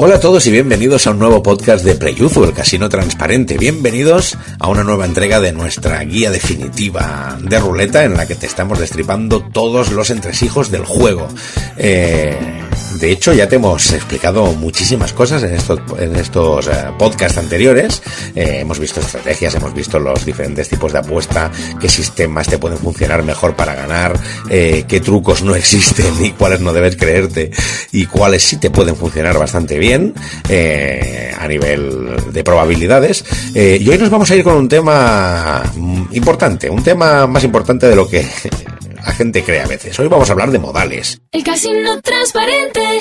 Hola a todos y bienvenidos a un nuevo podcast de Playuzu, el casino transparente. Bienvenidos a una nueva entrega de nuestra guía definitiva de ruleta en la que te estamos destripando todos los entresijos del juego. Eh, de hecho, ya te hemos explicado muchísimas cosas en estos, en estos eh, podcasts anteriores. Eh, hemos visto estrategias, hemos visto los diferentes tipos de apuesta, qué sistemas te pueden funcionar mejor para ganar, qué trucos no existen y cuáles no debes creerte y cuáles sí te pueden funcionar bastante bien eh, a nivel de probabilidades. Eh, y hoy nos vamos a ir con un tema importante, un tema más importante de lo que la gente cree a veces. Hoy vamos a hablar de modales. El casino transparente,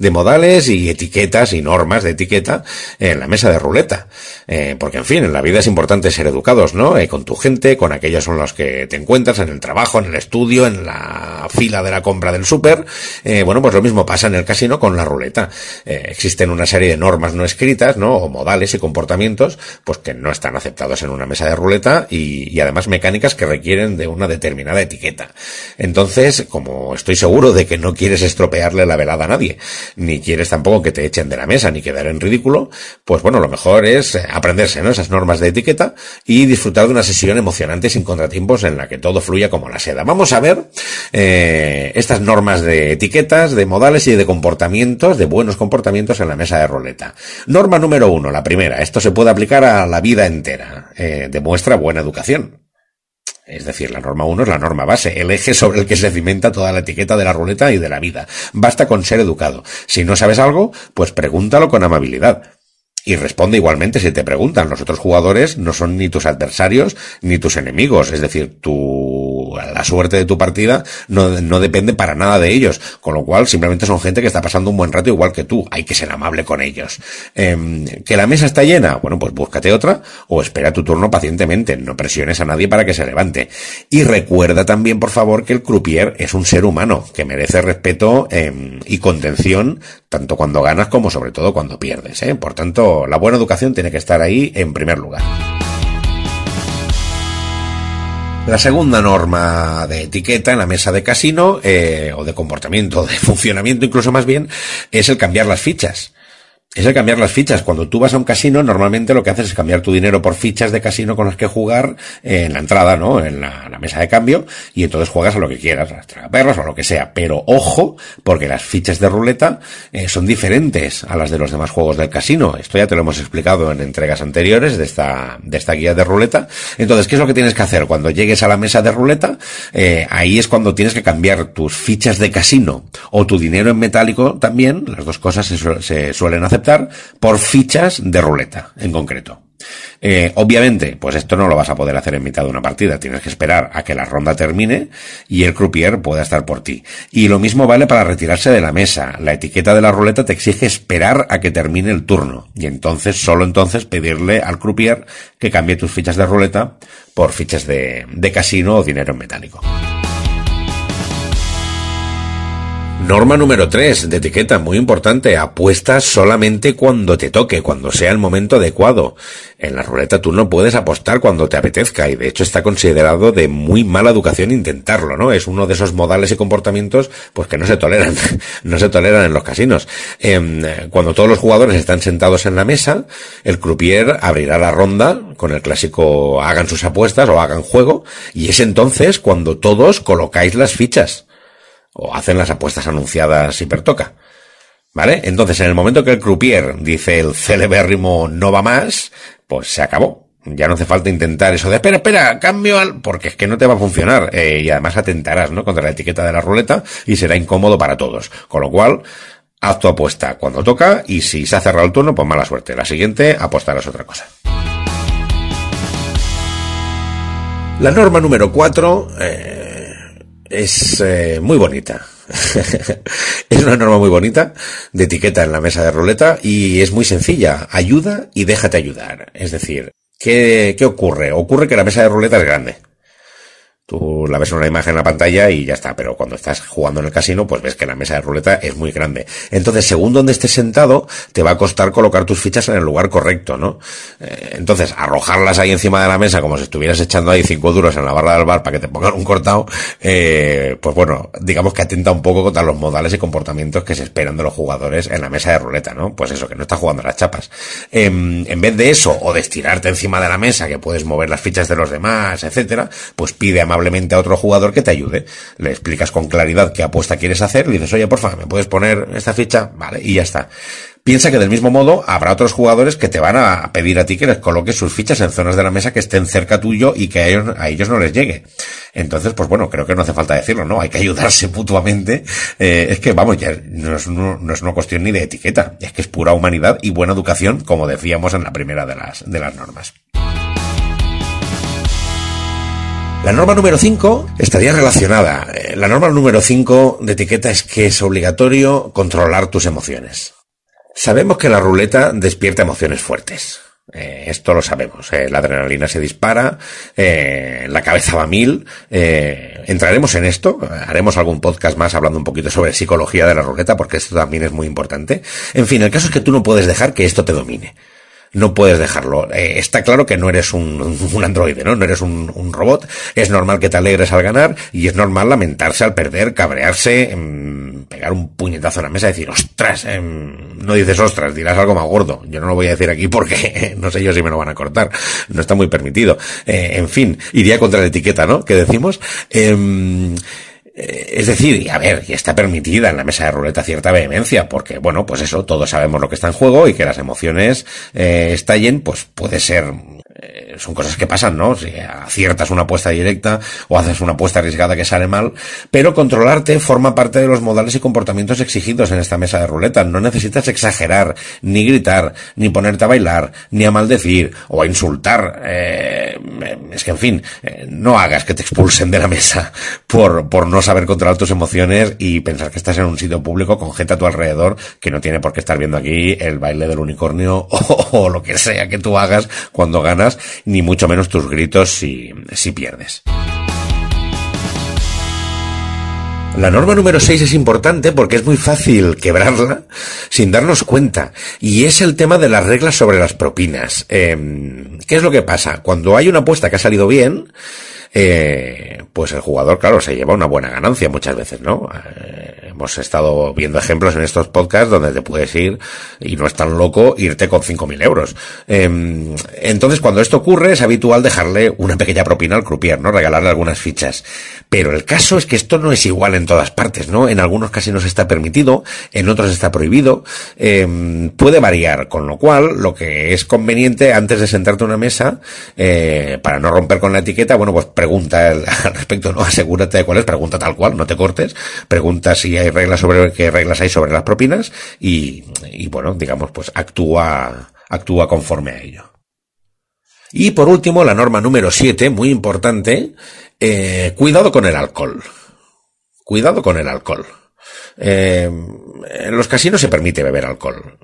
de modales y etiquetas y normas de etiqueta en la mesa de ruleta. Eh, porque, en fin, en la vida es importante ser educados, ¿no? Eh, con tu gente, con aquellos con los que te encuentras en el trabajo, en el estudio, en la fila de la compra del súper. Eh, bueno, pues lo mismo pasa en el casino con la ruleta. existen una serie de normas no escritas, ¿no? O modales y comportamientos, pues que no están aceptados en una mesa de ruleta y, y además mecánicas que requieren de una determinada etiqueta. Entonces, como estoy seguro de que no quieres estropearle la velada a nadie, ni quieres tampoco que te echen de la mesa ni quedar en ridículo, pues bueno, lo mejor es eh, aprenderse ¿no? esas normas de etiqueta y disfrutar de una sesión emocionante sin contratiempos en la que todo fluya como la seda. Vamos a ver eh, estas normas de etiquetas, de modales y de comportamientos, de buenos comportamientos en la mesa de roleta. Norma número uno, la primera. Esto se puede aplicar a la vida entera. Eh, demuestra buena educación. Es decir, la norma 1 es la norma base, el eje sobre el que se cimenta toda la etiqueta de la ruleta y de la vida. Basta con ser educado. Si no sabes algo, pues pregúntalo con amabilidad. Y responde igualmente si te preguntan. Los otros jugadores no son ni tus adversarios ni tus enemigos. Es decir, tu, la suerte de tu partida no, no depende para nada de ellos. Con lo cual, simplemente son gente que está pasando un buen rato igual que tú. Hay que ser amable con ellos. Em, ¿Que la mesa está llena? Bueno, pues búscate otra o espera tu turno pacientemente. No presiones a nadie para que se levante. Y recuerda también, por favor, que el croupier es un ser humano que merece respeto em, y contención tanto cuando ganas como sobre todo cuando pierdes. ¿eh? Por tanto, la buena educación tiene que estar ahí en primer lugar. La segunda norma de etiqueta en la mesa de casino, eh, o de comportamiento, de funcionamiento incluso más bien, es el cambiar las fichas es el cambiar las fichas. Cuando tú vas a un casino, normalmente lo que haces es cambiar tu dinero por fichas de casino con las que jugar en la entrada, ¿no? En la, mesa de cambio, y entonces juegas a lo que quieras, a las tragaperras o a lo que sea. Pero ojo, porque las fichas de ruleta eh, son diferentes a las de los demás juegos del casino. Esto ya te lo hemos explicado en entregas anteriores de esta, de esta guía de ruleta. Entonces, ¿qué es lo que tienes que hacer? Cuando llegues a la mesa de ruleta, eh, ahí es cuando tienes que cambiar tus fichas de casino o tu dinero en metálico también. Las dos cosas se, se suelen hacer por fichas de ruleta, en concreto. Eh, obviamente, pues esto no lo vas a poder hacer en mitad de una partida. Tienes que esperar a que la ronda termine y el croupier pueda estar por ti. Y lo mismo vale para retirarse de la mesa. La etiqueta de la ruleta te exige esperar a que termine el turno. Y entonces, solo entonces, pedirle al croupier que cambie tus fichas de ruleta por fichas de, de casino o dinero en metálico. Norma número 3 de etiqueta, muy importante, apuestas solamente cuando te toque, cuando sea el momento adecuado. En la ruleta tú no puedes apostar cuando te apetezca y de hecho está considerado de muy mala educación intentarlo, ¿no? Es uno de esos modales y comportamientos pues que no se toleran, no se toleran en los casinos. Em, cuando todos los jugadores están sentados en la mesa, el croupier abrirá la ronda con el clásico hagan sus apuestas o hagan juego y es entonces cuando todos colocáis las fichas o hacen las apuestas anunciadas si pertoca. ¿Vale? Entonces, en el momento que el croupier dice el celebérrimo no va más, pues se acabó. Ya no hace falta intentar eso de espera, espera, cambio al, porque es que no te va a funcionar, eh, y además atentarás, ¿no? Contra la etiqueta de la ruleta y será incómodo para todos. Con lo cual, haz tu apuesta cuando toca y si se ha cerrado el turno, pues mala suerte. La siguiente, apostarás otra cosa. La norma número 4, eh, es eh, muy bonita. es una norma muy bonita de etiqueta en la mesa de ruleta y es muy sencilla. Ayuda y déjate ayudar. Es decir, ¿qué, ¿qué ocurre? Ocurre que la mesa de ruleta es grande. Tú la ves en una imagen en la pantalla y ya está, pero cuando estás jugando en el casino, pues ves que la mesa de ruleta es muy grande. Entonces, según donde estés sentado, te va a costar colocar tus fichas en el lugar correcto, ¿no? Eh, entonces, arrojarlas ahí encima de la mesa como si estuvieras echando ahí cinco duros en la barra del bar para que te pongan un cortado, eh, pues bueno, digamos que atenta un poco contra los modales y comportamientos que se esperan de los jugadores en la mesa de ruleta, ¿no? Pues eso, que no estás jugando las chapas. Em, en vez de eso, o de estirarte encima de la mesa, que puedes mover las fichas de los demás, etcétera, pues pide amablemente a otro jugador que te ayude. Le explicas con claridad qué apuesta quieres hacer, le dices, oye, porfa, ¿me puedes poner esta ficha? Vale, y ya está. Piensa que del mismo modo habrá otros jugadores que te van a pedir a ti que les coloques sus fichas en zonas de la mesa que estén cerca tuyo y que a ellos, a ellos no les llegue. Entonces, pues bueno, creo que no hace falta decirlo, ¿no? Hay que ayudarse mutuamente. Eh, es que, vamos, ya no es, no es, una cuestión ni de etiqueta, es que es pura humanidad y buena educación, como decíamos en la primera de las, de las normas. La norma número 5 estaría relacionada. Eh, la norma número 5 de etiqueta es que es obligatorio controlar tus emociones. Sabemos que la ruleta despierta emociones fuertes. Eh, esto lo sabemos. Eh, la adrenalina se dispara, la cabeza va a mil. entraremos en esto. Haremos algún podcast más hablando un poquito sobre psicología de la ruleta, porque esto también es muy importante. En fin, el caso es que tú no puedes dejar que esto te domine no puedes dejarlo. Eh, está claro que no eres un, un androide, ¿no? No eres un, robot. Es normal que te alegres al ganar y es normal lamentarse al perder, cabrearse, em, pegar un puñetazo en la mesa y decir, ostras, em, no dices ostras, dirás algo más gordo. Yo no lo voy a decir aquí porque no sé yo si me lo van a cortar. No está muy permitido. Eh, en fin, iría contra la etiqueta, ¿no? Que decimos. Em, es decir, a ver, y está permitida en la mesa de ruleta cierta vehemencia, porque, bueno, pues eso, todos sabemos lo que está en juego y que las emociones eh, estallen, pues puede ser eh, son cosas que pasan, ¿no? Si aciertas una apuesta directa o haces una apuesta arriesgada que sale mal, pero controlarte forma parte de los modales y comportamientos exigidos en esta mesa de ruleta. No necesitas exagerar, ni gritar, ni ponerte a bailar, ni a maldecir o a insultar. Eh, es que, en fin, eh, no hagas que te expulsen de la mesa por, por no saber controlar tus emociones y pensar que estás en un sitio público con gente a tu alrededor que no tiene por qué estar viendo aquí el baile del unicornio o, lo que sea que tú hagas cuando ganas ni mucho menos tus gritos si, si pierdes. La norma número 6 es importante porque es muy fácil quebrarla sin darnos cuenta. Y es el tema de las reglas sobre las propinas. Eh, ¿Qué es lo que pasa? Cuando hay una apuesta que ha salido bien, eh, pues el jugador, claro, se lleva una buena ganancia muchas veces, ¿no? Eh, hemos estado viendo ejemplos en estos podcasts donde te puedes ir, y no es tan loco, irte con 5.000 euros. Eh, entonces, cuando esto ocurre, es habitual dejarle una pequeña propina al croupier, ¿no? Regalarle algunas fichas. Pero el caso es que esto no es igual en todas partes, ¿no? En algunos casinos está permitido, en otros está prohibido, eh, puede variar, con lo cual, lo que es conveniente antes de sentarte a una mesa, eh, para no romper con la etiqueta, bueno, pues pregunta al respecto, no asegúrate de cuál es, pregunta tal cual, no te cortes, pregunta si hay reglas sobre qué reglas hay sobre las propinas y, bueno, digamos, pues actúa, actúa conforme a ello. Y por último, la norma número 7, muy importante, eh, cuidado con el alcohol. Cuidado con el alcohol. Eh, en los casinos se permite beber alcohol.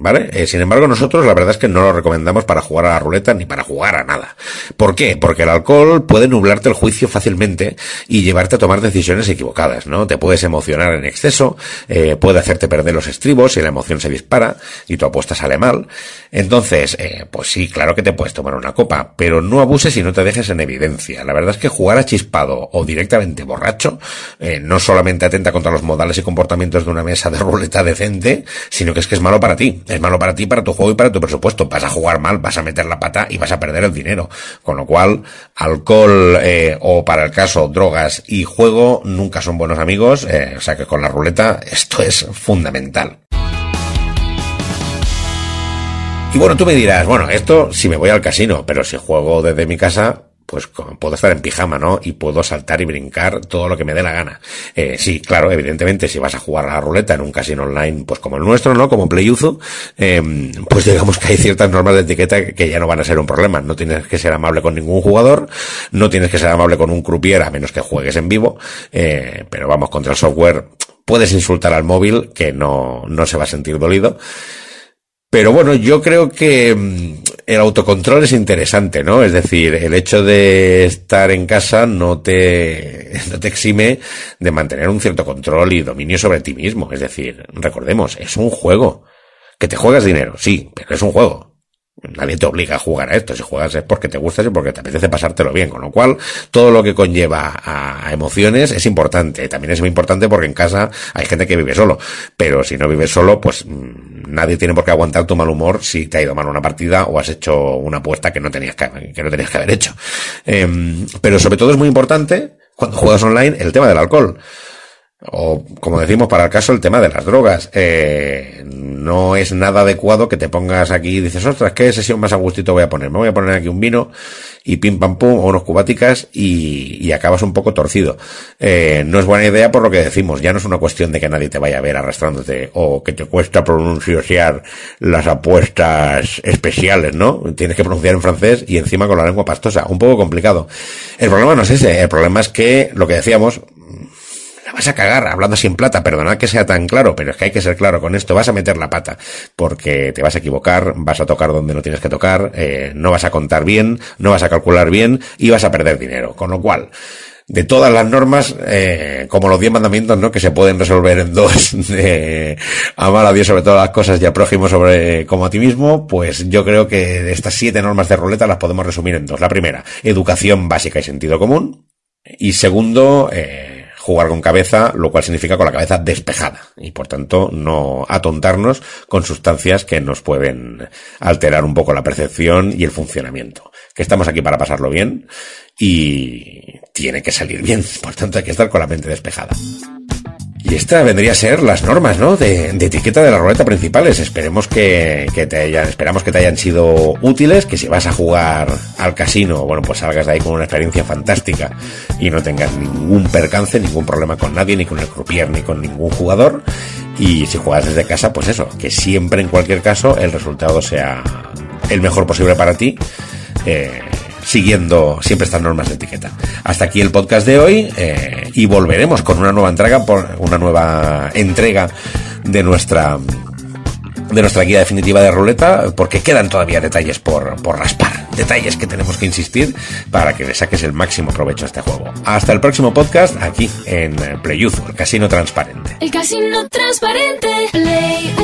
¿Vale? Eh, sin embargo, nosotros la verdad es que no lo recomendamos para jugar a la ruleta ni para jugar a nada. ¿Por qué? Porque el alcohol puede nublarte el juicio fácilmente y llevarte a tomar decisiones equivocadas, ¿no? Te puedes emocionar en exceso, eh, puede hacerte perder los estribos y la emoción se dispara y tu apuesta sale mal. Entonces, eh, pues sí, claro que te puedes tomar una copa, pero no abuses y no te dejes en evidencia. La verdad es que jugar a chispado o directamente borracho eh, no solamente atenta contra los modales y comportamientos de una mesa de ruleta decente, sino que es que es malo para ti es malo para ti, para tu juego y para tu presupuesto. Vas a jugar mal, vas a meter la pata y vas a perder el dinero. Con lo cual, alcohol eh, o para el caso drogas y juego nunca son buenos amigos. Eh, o sea que con la ruleta esto es fundamental. Y bueno, tú me dirás, bueno, esto si me voy al casino, pero si juego desde mi casa, pues puedo estar en pijama, ¿no? Y puedo saltar y brincar todo lo que me dé la gana. Eh, sí, claro, evidentemente, si vas a jugar a la ruleta en un casino online, pues como el nuestro, ¿no? Como Playuzo, eh, pues digamos que hay ciertas normas de etiqueta que ya no van a ser un problema. No tienes que ser amable con ningún jugador, no tienes que ser amable con un croupier a menos que juegues en vivo, eh, pero vamos, contra el software puedes insultar al móvil que no, no se va a sentir dolido. Pero bueno, yo creo que mm, el autocontrol es interesante, ¿no? Es decir, el hecho de estar en casa no te, no te exime de mantener un cierto control y dominio sobre ti mismo. Es decir, recordemos, es un juego. Que te juegas dinero, sí, pero es un juego. Nadie te obliga a jugar a esto. Si juegas es porque te gusta y porque te apetece pasártelo bien. Con lo cual, todo lo que conlleva a emociones es importante. También es muy importante porque en casa hay gente que vive solo. Pero si no vives solo, pues mm, nadie tiene por qué aguantar tu mal humor si te ha ido mal una partida o has hecho una apuesta que no tenías que, que no tenías que haber hecho. Em, pero sobre todo es muy importante, cuando juegas online, el tema del alcohol o como decimos para el caso el tema de las drogas. Eh, no es nada adecuado que te pongas aquí y dices ostras qué sesión más a gustito voy a poner me voy a poner aquí un vino y pim pam pum o unos cubáticas y, y acabas un poco torcido. Eh, no es buena idea por lo que decimos. Ya no es una cuestión de que nadie te vaya a ver arrastrándote o que te cuesta pronunciar las apuestas especiales no tienes que pronunciar en francés y encima con la lengua pastosa. Un poco complicado. El problema no es ese. El problema es que lo que decíamos vas a cagar hablando sin plata, perdonad que sea tan claro, pero es que hay que ser claro con esto, vas a meter la pata, porque te vas a equivocar, vas a tocar donde no tienes que tocar, eh, no vas a contar bien, no vas a calcular bien y vas a perder dinero. Con lo cual, de todas las normas, eh, como los diez mandamientos, ¿no? Que se pueden resolver en dos, de amar a Dios sobre todas las cosas y al prójimo sobre como a ti mismo, pues yo creo que estas siete normas de ruleta las podemos resumir en dos. La primera, educación básica y sentido común. Y segundo, eh, jugar con cabeza, lo cual significa con la cabeza despejada y por tanto no atontarnos con sustancias que nos pueden alterar un poco la percepción y el funcionamiento. Que estamos aquí para pasarlo bien y tiene que salir bien, por tanto hay que estar con la mente despejada. Y esta vendría a ser las normas, ¿no? De, etiqueta de la ruleta principales. Esperemos que, que, te hayan, esperamos que te hayan sido útiles, que si vas a jugar al casino, bueno, pues salgas de ahí con una experiencia fantástica y no tengas ningún percance, ningún problema con nadie, ni con el croupier, ni con ningún jugador. Y si juegas desde casa, pues eso, que siempre en cualquier caso el resultado sea el mejor posible para ti. Eh, siguiendo siempre estas normas de etiqueta. Hasta aquí el podcast de hoy eh, y volveremos con una nueva entrega, por una nueva entrega de nuestra de nuestra guía definitiva de ruleta, porque quedan todavía detalles por, por raspar, detalles que tenemos que insistir para que le saques el máximo provecho a este juego. Hasta el próximo podcast aquí en Playuzo, el casino transparente. El casino transparente, Play